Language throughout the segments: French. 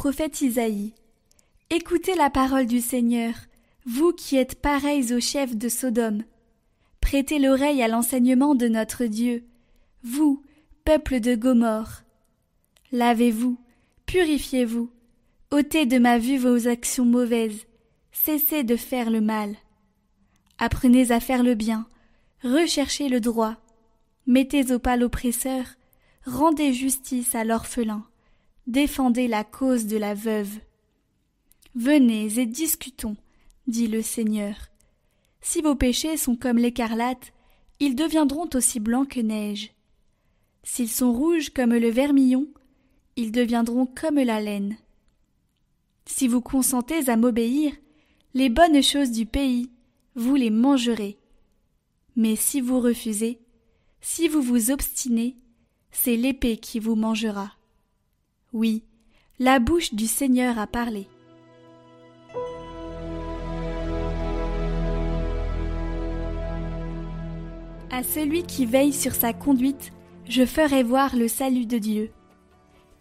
prophète Isaïe. Écoutez la parole du Seigneur, vous qui êtes pareils au chef de Sodome. Prêtez l'oreille à l'enseignement de notre Dieu, vous, peuple de Gomorre. Lavez-vous, purifiez-vous, ôtez de ma vue vos actions mauvaises, cessez de faire le mal. Apprenez à faire le bien, recherchez le droit, mettez au pas l'oppresseur, rendez justice à l'orphelin, défendez la cause de la veuve. Venez et discutons, dit le Seigneur. Si vos péchés sont comme l'écarlate, ils deviendront aussi blancs que neige. S'ils sont rouges comme le vermillon, ils deviendront comme la laine. Si vous consentez à m'obéir, les bonnes choses du pays, vous les mangerez. Mais si vous refusez, si vous vous obstinez, c'est l'épée qui vous mangera. Oui, la bouche du Seigneur a parlé. À celui qui veille sur sa conduite, je ferai voir le salut de Dieu.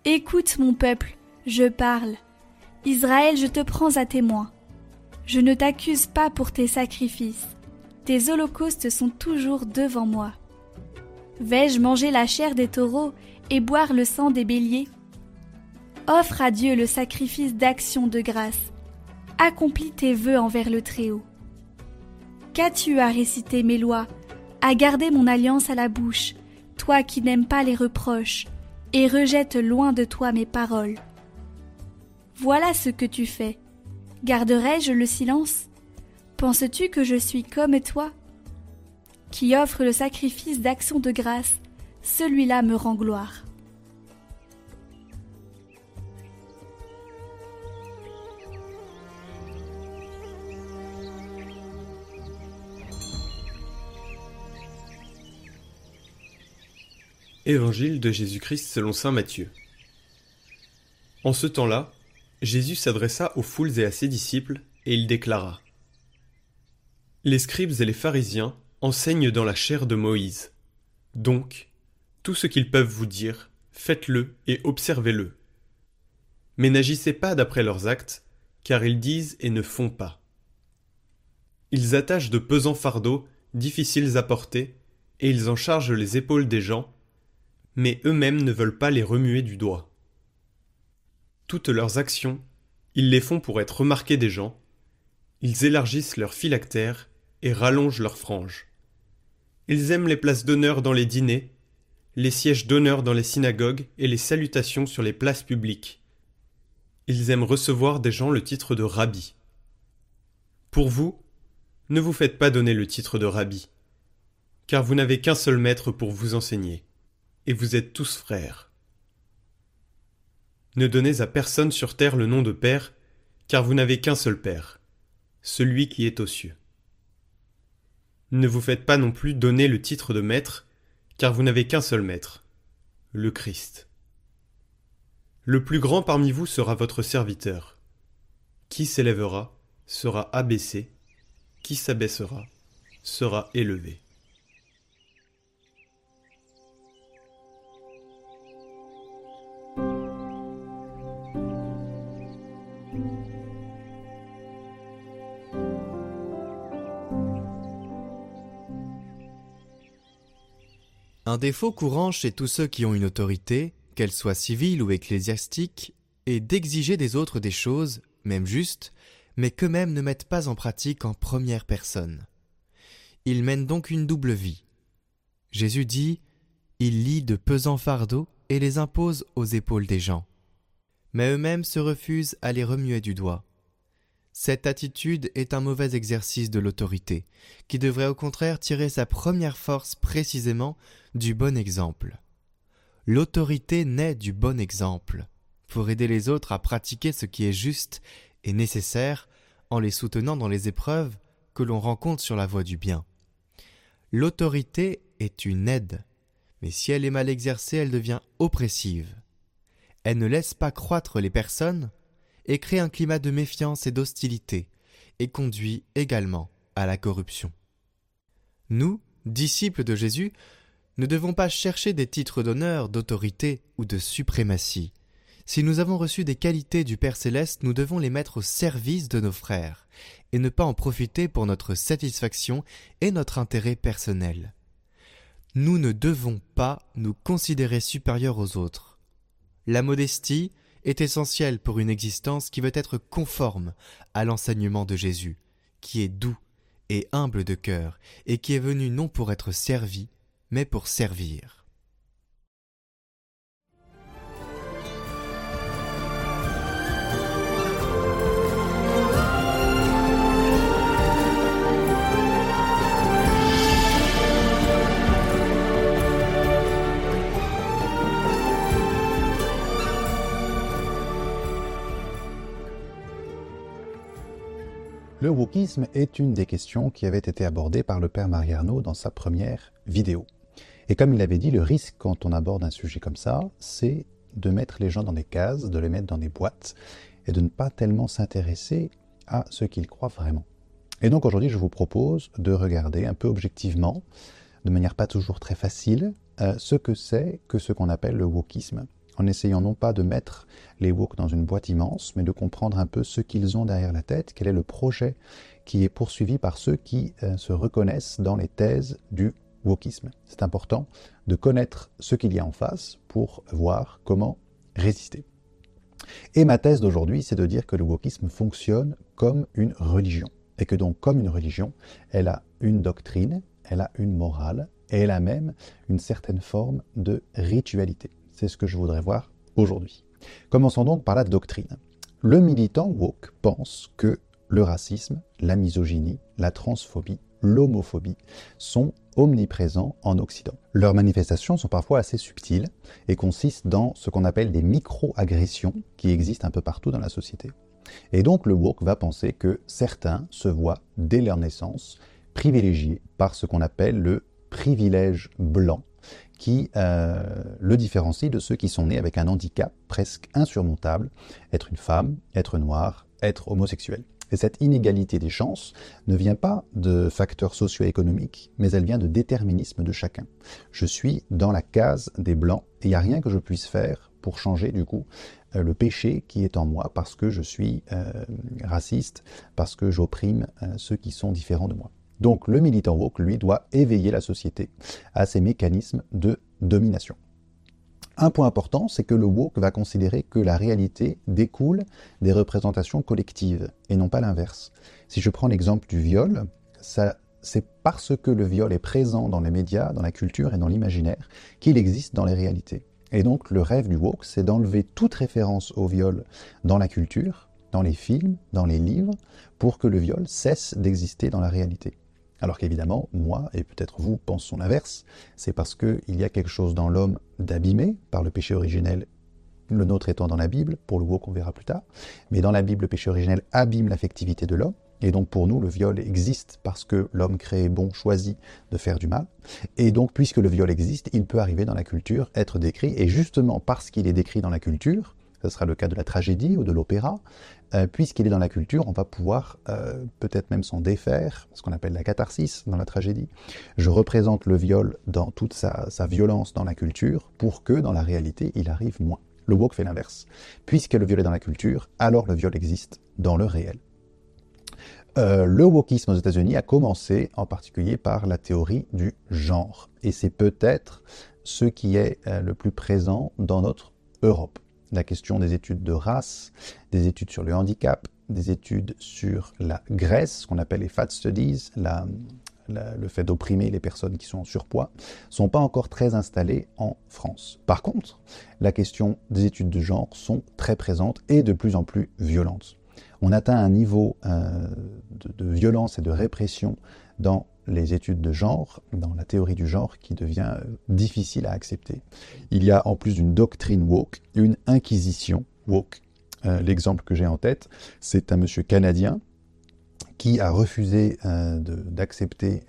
Écoute mon peuple, je parle. Israël, je te prends à témoin. Je ne t'accuse pas pour tes sacrifices. Tes holocaustes sont toujours devant moi. Vais-je manger la chair des taureaux et boire le sang des béliers? Offre à Dieu le sacrifice d'action de grâce. Accomplis tes vœux envers le Très-Haut. Qu'as-tu à réciter mes lois, à garder mon alliance à la bouche, toi qui n'aimes pas les reproches, et rejettes loin de toi mes paroles Voilà ce que tu fais. Garderai-je le silence? Penses-tu que je suis comme toi? Qui offre le sacrifice d'action de grâce, celui-là me rend gloire. Évangile de Jésus-Christ selon saint Matthieu. En ce temps-là, Jésus s'adressa aux foules et à ses disciples, et il déclara Les scribes et les pharisiens enseignent dans la chair de Moïse. Donc, tout ce qu'ils peuvent vous dire, faites-le et observez-le. Mais n'agissez pas d'après leurs actes, car ils disent et ne font pas. Ils attachent de pesants fardeaux, difficiles à porter, et ils en chargent les épaules des gens, mais eux-mêmes ne veulent pas les remuer du doigt. Toutes leurs actions, ils les font pour être remarqués des gens, ils élargissent leurs phylactères et rallongent leurs franges. Ils aiment les places d'honneur dans les dîners, les sièges d'honneur dans les synagogues et les salutations sur les places publiques. Ils aiment recevoir des gens le titre de rabbi. Pour vous, ne vous faites pas donner le titre de rabbi, car vous n'avez qu'un seul maître pour vous enseigner et vous êtes tous frères. Ne donnez à personne sur terre le nom de Père, car vous n'avez qu'un seul Père, celui qui est aux cieux. Ne vous faites pas non plus donner le titre de Maître, car vous n'avez qu'un seul Maître, le Christ. Le plus grand parmi vous sera votre serviteur. Qui s'élèvera sera abaissé, qui s'abaissera sera élevé. Un défaut courant chez tous ceux qui ont une autorité, qu'elle soit civile ou ecclésiastique, est d'exiger des autres des choses, même justes, mais qu'eux-mêmes ne mettent pas en pratique en première personne. Ils mènent donc une double vie. Jésus dit Ils lient de pesants fardeaux et les imposent aux épaules des gens. Mais eux-mêmes se refusent à les remuer du doigt. Cette attitude est un mauvais exercice de l'autorité, qui devrait au contraire tirer sa première force précisément du bon exemple. L'autorité naît du bon exemple, pour aider les autres à pratiquer ce qui est juste et nécessaire en les soutenant dans les épreuves que l'on rencontre sur la voie du bien. L'autorité est une aide, mais si elle est mal exercée, elle devient oppressive. Elle ne laisse pas croître les personnes, et crée un climat de méfiance et d'hostilité, et conduit également à la corruption. Nous, disciples de Jésus, ne devons pas chercher des titres d'honneur, d'autorité ou de suprématie. Si nous avons reçu des qualités du Père céleste, nous devons les mettre au service de nos frères, et ne pas en profiter pour notre satisfaction et notre intérêt personnel. Nous ne devons pas nous considérer supérieurs aux autres. La modestie est essentielle pour une existence qui veut être conforme à l'enseignement de Jésus, qui est doux et humble de cœur, et qui est venu non pour être servi, mais pour servir. Wokisme est une des questions qui avait été abordée par le père Mariano dans sa première vidéo. Et comme il avait dit, le risque quand on aborde un sujet comme ça, c'est de mettre les gens dans des cases, de les mettre dans des boîtes, et de ne pas tellement s'intéresser à ce qu'ils croient vraiment. Et donc aujourd'hui, je vous propose de regarder un peu objectivement, de manière pas toujours très facile, euh, ce que c'est que ce qu'on appelle le wokisme en essayant non pas de mettre les woke dans une boîte immense, mais de comprendre un peu ce qu'ils ont derrière la tête, quel est le projet qui est poursuivi par ceux qui euh, se reconnaissent dans les thèses du wokisme. C'est important de connaître ce qu'il y a en face pour voir comment résister. Et ma thèse d'aujourd'hui, c'est de dire que le wokisme fonctionne comme une religion. Et que donc, comme une religion, elle a une doctrine, elle a une morale, et elle a même une certaine forme de ritualité. C'est ce que je voudrais voir aujourd'hui. Commençons donc par la doctrine. Le militant woke pense que le racisme, la misogynie, la transphobie, l'homophobie sont omniprésents en Occident. Leurs manifestations sont parfois assez subtiles et consistent dans ce qu'on appelle des micro-agressions qui existent un peu partout dans la société. Et donc le woke va penser que certains se voient dès leur naissance privilégiés par ce qu'on appelle le privilège blanc qui euh, le différencie de ceux qui sont nés avec un handicap presque insurmontable, être une femme, être noir, être homosexuel. Et cette inégalité des chances ne vient pas de facteurs socio-économiques, mais elle vient de déterminisme de chacun. Je suis dans la case des blancs et il n'y a rien que je puisse faire pour changer du coup euh, le péché qui est en moi parce que je suis euh, raciste, parce que j'opprime ceux qui sont différents de moi. Donc le militant woke, lui, doit éveiller la société à ces mécanismes de domination. Un point important, c'est que le woke va considérer que la réalité découle des représentations collectives et non pas l'inverse. Si je prends l'exemple du viol, c'est parce que le viol est présent dans les médias, dans la culture et dans l'imaginaire qu'il existe dans les réalités. Et donc le rêve du woke, c'est d'enlever toute référence au viol dans la culture, dans les films, dans les livres, pour que le viol cesse d'exister dans la réalité. Alors qu'évidemment, moi, et peut-être vous, pensons l'inverse, c'est parce qu'il y a quelque chose dans l'homme d'abîmé par le péché originel, le nôtre étant dans la Bible, pour le mot qu'on verra plus tard, mais dans la Bible, le péché originel abîme l'affectivité de l'homme, et donc pour nous, le viol existe parce que l'homme créé bon choisit de faire du mal. Et donc puisque le viol existe, il peut arriver dans la culture, être décrit. Et justement parce qu'il est décrit dans la culture, ce sera le cas de la tragédie ou de l'opéra, euh, puisqu'il est dans la culture, on va pouvoir euh, peut-être même s'en défaire, ce qu'on appelle la catharsis dans la tragédie. Je représente le viol dans toute sa, violence dans la culture pour que dans la réalité, il arrive moins. Le woke fait l'inverse. Puisque le viol est dans la culture, alors le viol existe dans le réel. Euh, le wokisme aux États-Unis a commencé en particulier par la théorie du genre. Et c'est peut-être ce qui est le plus présent dans notre Europe la question des études de race, des études sur le handicap, des études sur la graisse, ce qu'on appelle les fat studies, le fait d'opprimer les personnes qui sont en surpoids, sont pas encore très installées en France. Par contre, la question des études de genre sont très présentes et de plus en plus violentes. On atteint un niveau euh, de, de, violence et de répression dans les études de genre, dans la théorie du genre, qui devient euh, difficile à accepter. Il y a en plus d'une doctrine woke, une inquisition woke. Euh, l'exemple que j'ai en tête, c'est un monsieur canadien qui a refusé euh, d'accepter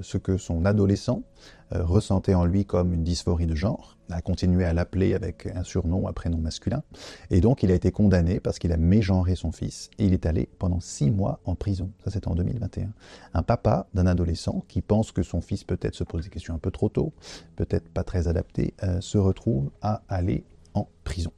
ce que son adolescent ressentait en lui comme une dysphorie de genre, a continué à l'appeler avec un surnom, un prénom masculin, et donc il a été condamné parce qu'il a mégenré son fils, et il est allé pendant six mois en prison. Ça c'était en 2021. Un papa d'un adolescent qui pense que son fils peut-être se pose des questions un peu trop tôt, peut-être pas très adapté, euh, se retrouve à aller en prison.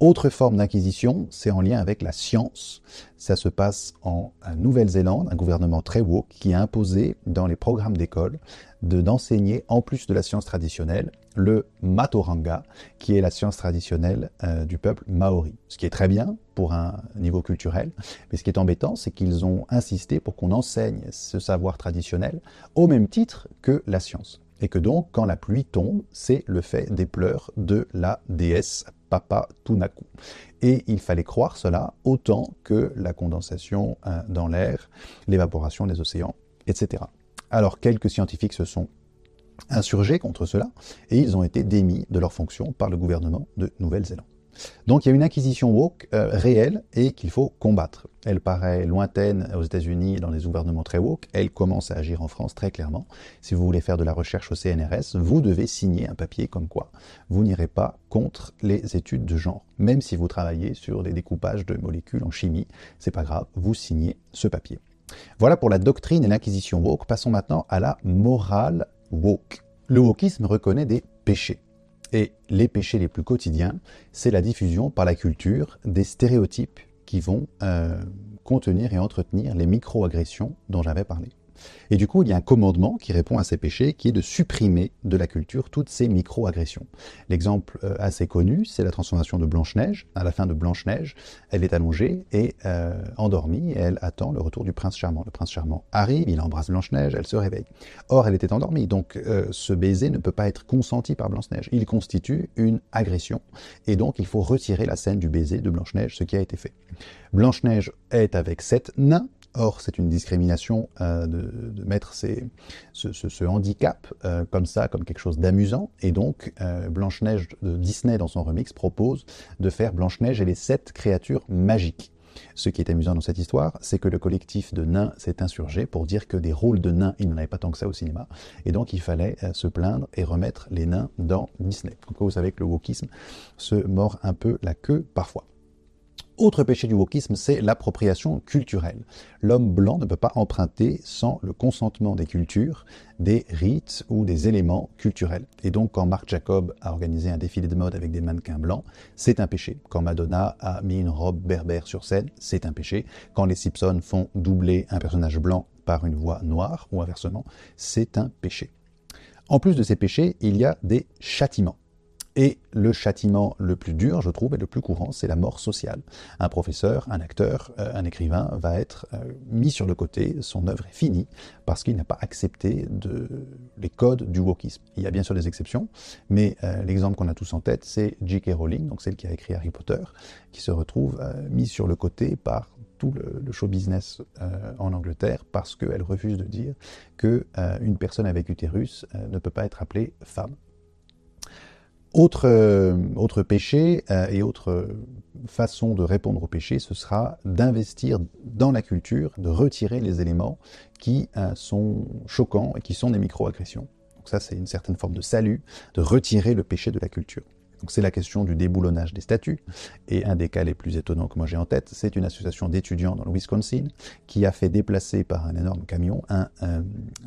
Autre forme d'inquisition, c'est en lien avec la science. Ça se passe en Nouvelle-Zélande, un gouvernement très woke qui a imposé dans les programmes d'école de d'enseigner, en plus de la science traditionnelle, le Matoranga, qui est la science traditionnelle euh, du peuple maori. Ce qui est très bien pour un niveau culturel, mais ce qui est embêtant, c'est qu'ils ont insisté pour qu'on enseigne ce savoir traditionnel au même titre que la science. Et que donc, quand la pluie tombe, c'est le fait des pleurs de la déesse Papa Tunaku. Et il fallait croire cela autant que la condensation euh, dans l'air, l'évaporation des océans, etc. Alors quelques scientifiques se sont insurgés contre cela et ils ont été démis de leurs fonctions par le gouvernement de Nouvelle-Zélande. Donc il y a une inquisition woke euh, réelle et qu'il faut combattre. Elle paraît lointaine aux États-Unis dans les gouvernements très woke. Elle commence à agir en France très clairement. Si vous voulez faire de la recherche au CNRS, vous devez signer un papier comme quoi vous n'irez pas contre les études de genre. Même si vous travaillez sur des découpages de molécules en chimie, c'est pas grave, vous signez ce papier. Voilà pour la doctrine et l'inquisition woke. Passons maintenant à la morale Le wokisme reconnaît des péchés. Et les péchés les plus quotidiens, c'est la diffusion par la culture des stéréotypes qui vont euh, contenir et entretenir les micro-agressions dont j'avais parlé. Et du coup, il y a un commandement qui répond à ces péchés, qui est de supprimer de la culture toutes ces micro-agressions. L'exemple euh, assez connu, c'est la transformation de Blanche-Neige. À la fin de Blanche-Neige, elle est allongée et euh, endormie, et elle attend le retour du prince charmant. Le prince charmant arrive, il embrasse Blanche-Neige, elle se réveille. Or, elle était endormie, donc euh, ce baiser ne peut pas être consenti par Blanche-Neige. Il constitue une agression, et donc il faut retirer la scène du baiser de Blanche-Neige, ce qui a été fait. Blanche-Neige est avec sept nains, Or, c'est une discrimination euh, de, mettre ce, handicap euh, comme ça, comme quelque chose d'amusant. Et donc, euh, Blanche-Neige de Disney, dans son remix, propose de faire Blanche-Neige et les sept créatures magiques. Ce qui est amusant dans cette histoire, c'est que le collectif de nains s'est insurgé pour dire que des rôles de nains, il n'en avait pas tant que ça au cinéma. Et donc, il fallait se plaindre et remettre les nains dans Disney. Vous savez que le wokisme se mord un peu la queue parfois. Autre péché du wokisme, c'est l'appropriation culturelle. L'homme blanc ne peut pas emprunter sans le consentement des cultures, des rites ou des éléments culturels. Et donc quand Marc Jacob a organisé un défilé de mode avec des mannequins blancs, c'est un péché. Quand Madonna a mis une robe berbère sur scène, c'est un péché. Quand les Simpsons font doubler un personnage blanc par une voix noire ou inversement, c'est un péché. En plus de ces péchés, il y a des châtiments. Et le châtiment le plus dur, je trouve, et le plus courant, c'est la mort sociale. Un professeur, un acteur, euh, un écrivain va être euh, mis sur le côté, son œuvre est finie, parce qu'il n'a pas accepté les codes du wokisme. Il y a bien sûr des exceptions, mais euh, l'exemple qu'on a tous en tête, c'est J.K. Rowling, donc celle qui a écrit Harry Potter, qui se retrouve mise sur le côté par tout le, show business en Angleterre parce qu'elle refuse de dire qu'une personne avec utérus ne peut pas être appelée femme. Autre, euh, autre péché euh, et autre façon de répondre au péché, ce sera d'investir dans la culture, de retirer les éléments qui euh, sont choquants et qui sont des micro-agressions. Donc ça, c'est une certaine forme de salut, de retirer le péché de la culture. Donc c'est la question du déboulonnage des statuts. Et un des cas les plus étonnants que moi j'ai en tête, c'est une association d'étudiants dans le Wisconsin qui a fait déplacer par un énorme camion un,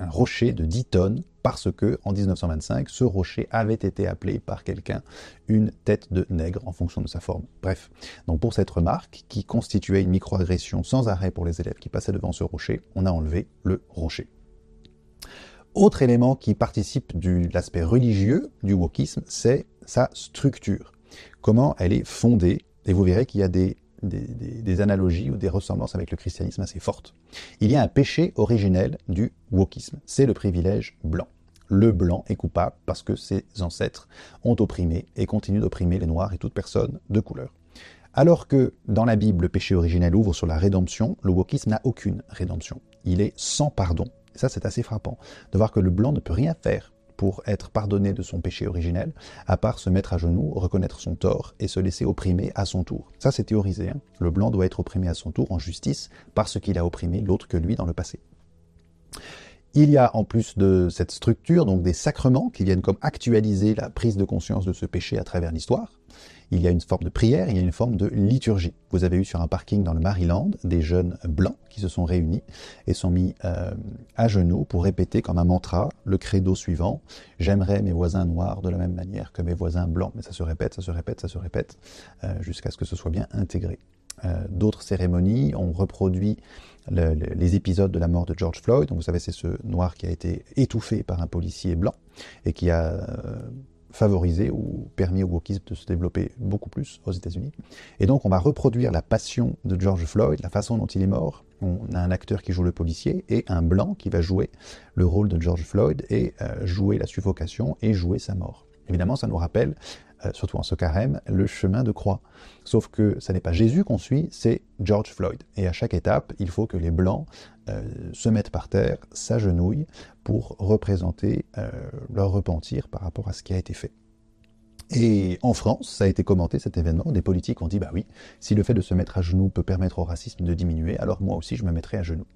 rocher de 10 tonnes parce que en 1925, ce rocher avait été appelé par quelqu'un une tête de nègre en fonction de sa forme. Bref, donc pour cette remarque qui constituait une microagression sans arrêt pour les élèves qui passaient devant ce rocher, on a enlevé le rocher. Autre élément qui participe de l'aspect religieux du wokisme, c'est sa structure. Comment elle est fondée, et vous verrez qu'il y a des, des, analogies ou des ressemblances avec le christianisme assez fortes. Il y a un péché originel du wokisme, c'est le privilège blanc. Le blanc est coupable parce que ses ancêtres ont opprimé et continuent d'opprimer les noirs et toute personne de couleur. Alors que dans la Bible, le péché originel ouvre sur la rédemption, le wokisme n'a aucune rédemption. Il est sans pardon et ça, c'est assez frappant de voir que le blanc ne peut rien faire pour être pardonné de son péché originel, à part se mettre à genoux, reconnaître son tort et se laisser opprimer à son tour. Ça, c'est théorisé. Hein. le blanc doit être opprimé à son tour en justice parce qu'il a opprimé l'autre que lui dans le passé. Il y a en plus de cette structure donc des sacrements qui viennent comme actualiser la prise de conscience de ce péché à travers l'histoire. Il y a une forme de prière, il y a une forme de liturgie. Vous avez eu sur un parking dans le Maryland des jeunes blancs qui se sont réunis et sont mis euh, à genoux pour répéter comme un mantra le credo suivant J'aimerais mes voisins noirs de la même manière que mes voisins blancs. Mais ça se répète, ça se répète, ça se répète, euh, jusqu'à ce que ce soit bien intégré. Euh, d'autres cérémonies ont reproduit les épisodes de la mort de George Floyd. Donc vous savez, c'est ce noir qui a été étouffé par un policier blanc et qui a favorisé ou permis au wokisme de se développer beaucoup plus aux États-Unis. Et donc on va reproduire la passion de George Floyd, la façon dont il est mort. On a un acteur qui joue le policier et un blanc qui va jouer le rôle de George Floyd et euh, jouer la suffocation et jouer sa mort. Évidemment, ça nous rappelle euh, surtout en ce carême, le chemin de croix. Sauf que ce n'est pas Jésus qu'on suit, c'est George Floyd. Et à chaque étape, il faut que les Blancs se mettent par terre, s'agenouillent pour représenter euh, leur repentir par rapport à ce qui a été fait. Et en France, ça a été commenté cet événement. Des politiques ont dit bah oui, si le fait de se mettre à genoux peut permettre au racisme de diminuer, alors moi aussi je me mettrai à genoux.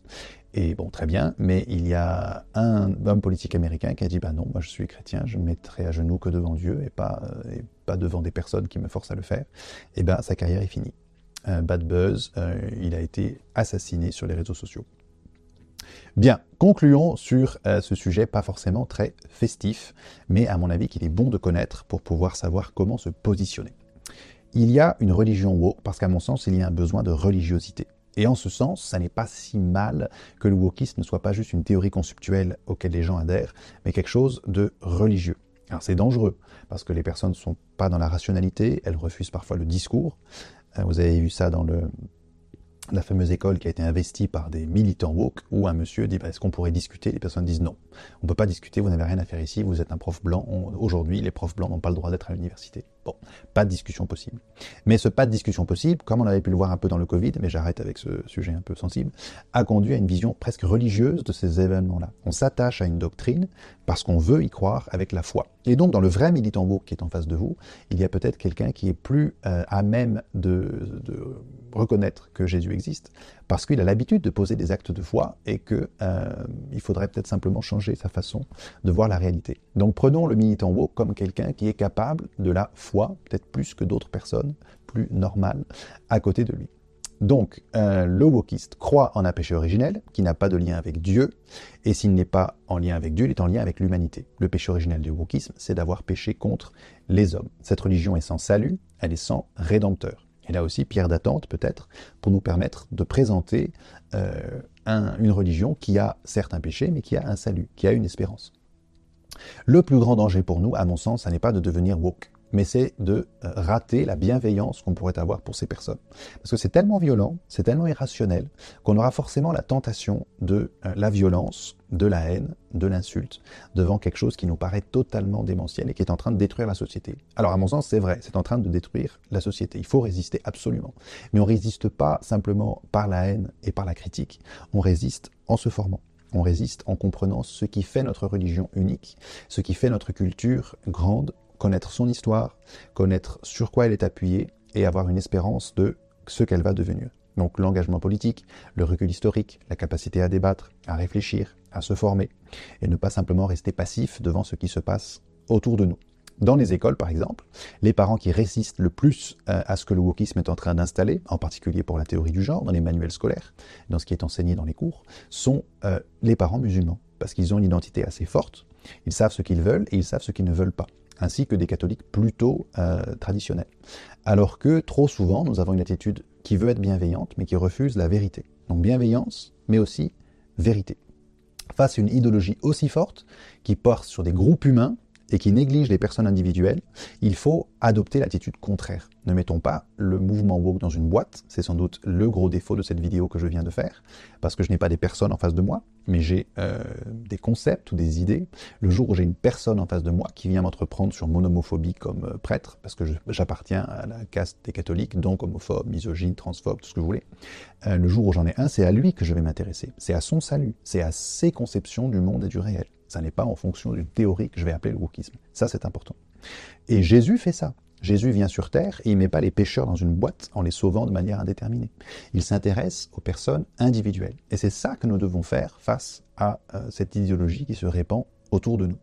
Et bon, très bien, mais il y a un homme politique américain qui a dit bah non, moi je suis chrétien, je me mettrai à genoux que devant Dieu et pas, euh, et pas devant des personnes qui me forcent à le faire. Et bien sa carrière est finie. bad buzz, euh, il a été assassiné sur les réseaux sociaux. Bien, concluons sur euh, ce sujet pas forcément très festif, mais à mon avis qu'il est bon de connaître pour pouvoir savoir comment se positionner. Il y a une religion woke parce qu'à mon sens, il y a un besoin de religiosité. Et en ce sens, ça n'est pas si mal que le wokisme ne soit pas juste une théorie conceptuelle auquel les gens adhèrent, mais quelque chose de religieux. Alors c'est dangereux, parce que les personnes ne sont pas dans la rationalité, elles refusent parfois le discours. Euh, vous avez vu ça dans le, la fameuse école qui a été investie par des militants woke, où un monsieur dit bah, est-ce qu'on pourrait discuter? Les personnes disent non. On ne peut pas discuter, vous n'avez rien à faire ici, vous êtes un prof blanc. Aujourd'hui, les profs blancs n'ont pas le droit d'être à l'université. Bon, pas de discussion possible. Mais ce pas de discussion possible, comme on avait pu le voir un peu dans le Covid, mais j'arrête avec ce sujet un peu sensible, a conduit à une vision presque religieuse de ces événements-là. On s'attache à une doctrine parce qu'on veut y croire avec la foi. Et donc, dans le vrai militant woke qui est en face de vous, il y a peut-être quelqu'un qui est plus euh, à même de, de reconnaître que Jésus existe, parce qu'il a l'habitude de poser des actes de foi et qu'il euh, faudrait peut-être simplement changer sa façon de voir la réalité. Donc prenons le militant woke comme quelqu'un qui est capable de la foi, peut-être plus que d'autres personnes plus normales à côté de lui. Donc, euh, le wokiste croit en un péché originel qui n'a pas de lien avec Dieu, et s'il n'est pas en lien avec Dieu, il est en lien avec l'humanité. Le péché originel du wokisme, c'est d'avoir péché contre les hommes. Cette religion est sans salut, elle est sans rédempteur. Et là aussi, pierre d'attente peut-être, pour nous permettre de présenter euh, une religion qui a certes un péché, mais qui a un salut, qui a une espérance. Le plus grand danger pour nous, à mon sens, ce n'est pas de devenir woke mais c'est de rater la bienveillance qu'on pourrait avoir pour ces personnes. Parce que c'est tellement violent, c'est tellement irrationnel, qu'on aura forcément la tentation de euh, la violence, de la haine, de l'insulte, devant quelque chose qui nous paraît totalement démentiel et qui est en train de détruire la société. Alors à mon sens, c'est vrai, c'est en train de détruire la société. Il faut résister absolument. Mais on ne résiste pas simplement par la haine et par la critique, on résiste en se formant. On résiste en comprenant ce qui fait notre religion unique, ce qui fait notre culture grande, connaître son histoire, connaître sur quoi elle est appuyée et avoir une espérance de ce qu'elle va devenir. Donc l'engagement politique, le recul historique, la capacité à débattre, à réfléchir, à se former, et ne pas simplement rester passif devant ce qui se passe autour de nous. Dans les écoles, par exemple, les parents qui résistent le plus euh, à ce que le wokisme est en train d'installer, en particulier pour la théorie du genre, dans les manuels scolaires, dans ce qui est enseigné dans les cours, sont euh, les parents musulmans, parce qu'ils ont une identité assez forte, ils savent ce qu'ils veulent et ils savent ce qu'ils ne veulent pas ainsi que des catholiques plutôt euh, traditionnels. Alors que trop souvent, nous avons une attitude qui veut être bienveillante, mais qui refuse la vérité. Donc bienveillance, mais aussi vérité. Face à une idéologie aussi forte, qui porte sur des groupes humains, et qui néglige les personnes individuelles, il faut adopter l'attitude contraire. Ne mettons pas le mouvement woke dans une boîte, c'est sans doute le gros défaut de cette vidéo que je viens de faire, parce que je n'ai pas des personnes en face de moi, mais j'ai euh, des concepts ou des idées. Le jour où j'ai une personne en face de moi qui vient m'entreprendre sur mon homophobie comme euh, prêtre, parce que j'appartiens à la caste des catholiques, donc homophobe, misogyne, transphobe, tout ce que vous voulez, euh, le jour où j'en ai un, c'est à lui que je vais m'intéresser. C'est à son salut, c'est à ses conceptions du monde et du réel. Ça n'est pas en fonction d'une théorie que je vais appeler le wokisme. Ça, c'est important. Et Jésus fait ça. Jésus vient sur Terre et il ne met pas les pécheurs dans une boîte en les sauvant de manière indéterminée. Il s'intéresse aux personnes individuelles. Et c'est ça que nous devons faire face à euh, cette idéologie qui se répand autour de nous.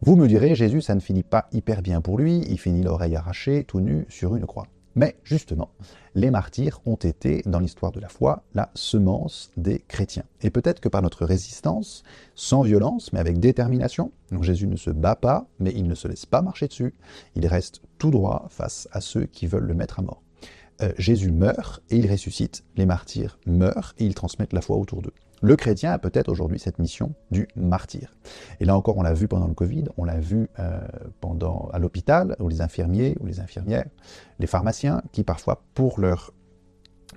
Vous me direz, Jésus, ça ne finit pas hyper bien pour lui, il finit l'oreille arrachée, tout nu, sur une croix. Mais justement, les martyrs ont été, dans l'histoire de la foi, la semence des chrétiens. Et peut-être que par notre résistance, sans violence, mais avec détermination, Jésus ne se bat pas, mais il ne se laisse pas marcher dessus, il reste tout droit face à ceux qui veulent le mettre à mort. Euh, Jésus meurt et il ressuscite, les martyrs meurent et ils transmettent la foi autour d'eux. Le chrétien a peut-être aujourd'hui cette mission du martyr. Et là encore, on l'a vu pendant le Covid, on l'a vu euh, pendant à l'hôpital, où les infirmiers les infirmières, les pharmaciens, qui parfois, pour leur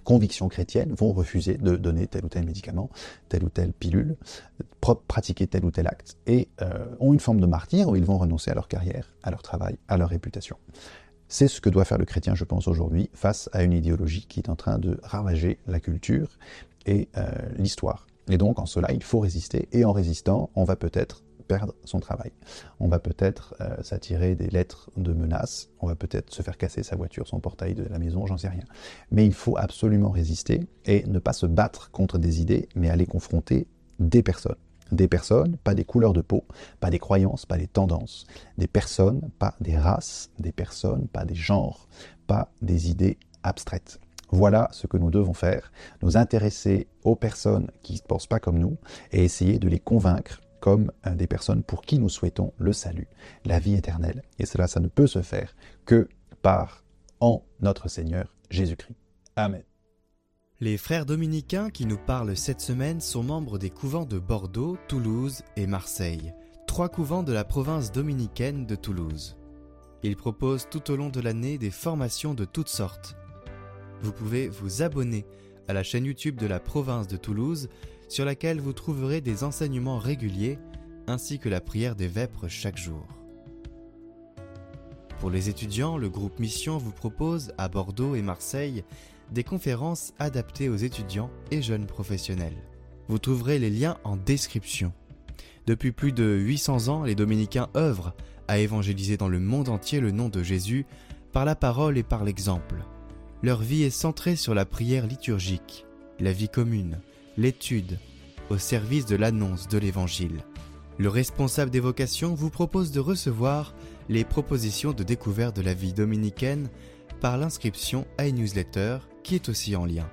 conviction chrétienne, vont refuser de donner tel ou tel médicament, telle ou telle pilule, pratiquer tel ou tel acte, et euh, ont une forme de martyr où ils vont renoncer à leur carrière, à leur travail, à leur réputation. C'est ce que doit faire le chrétien, je pense, aujourd'hui, face à une idéologie qui est en train de ravager la culture et euh, l'histoire. Et donc, en cela, il faut résister. Et en résistant, on va peut-être perdre son travail. On va peut-être euh, s'attirer des lettres de menaces. On va peut-être se faire casser sa voiture, son portail de la maison, j'en sais rien. Mais il faut absolument résister et ne pas se battre contre des idées, mais aller confronter des personnes. Des personnes, pas des couleurs de peau, pas des croyances, pas des tendances. Des personnes, pas des races. Des personnes, pas des genres, pas des idées abstraites. Voilà ce que nous devons faire, nous intéresser aux personnes qui ne pensent pas comme nous et essayer de les convaincre comme des personnes pour qui nous souhaitons le salut, la vie éternelle. Et cela, ça ne peut se faire que par en notre Seigneur Jésus-Christ. Amen. Les frères dominicains qui nous parlent cette semaine sont membres des couvents de Bordeaux, Toulouse et Marseille, trois couvents de la province dominicaine de Toulouse. Ils proposent tout au long de l'année des formations de toutes sortes vous pouvez vous abonner à la chaîne YouTube de la province de Toulouse sur laquelle vous trouverez des enseignements réguliers ainsi que la prière des vêpres chaque jour. Pour les étudiants, le groupe Mission vous propose à Bordeaux et Marseille des conférences adaptées aux étudiants et jeunes professionnels. Vous trouverez les liens en description. Depuis plus de 800 ans, les dominicains œuvrent à évangéliser dans le monde entier le nom de Jésus par la parole et par l'exemple. Leur vie est centrée sur la prière liturgique, la vie commune, l'étude, au service de l'annonce de l'Évangile. Le responsable des vocations vous propose de recevoir les propositions de découverte de la vie dominicaine par l'inscription à une newsletter qui est aussi en lien.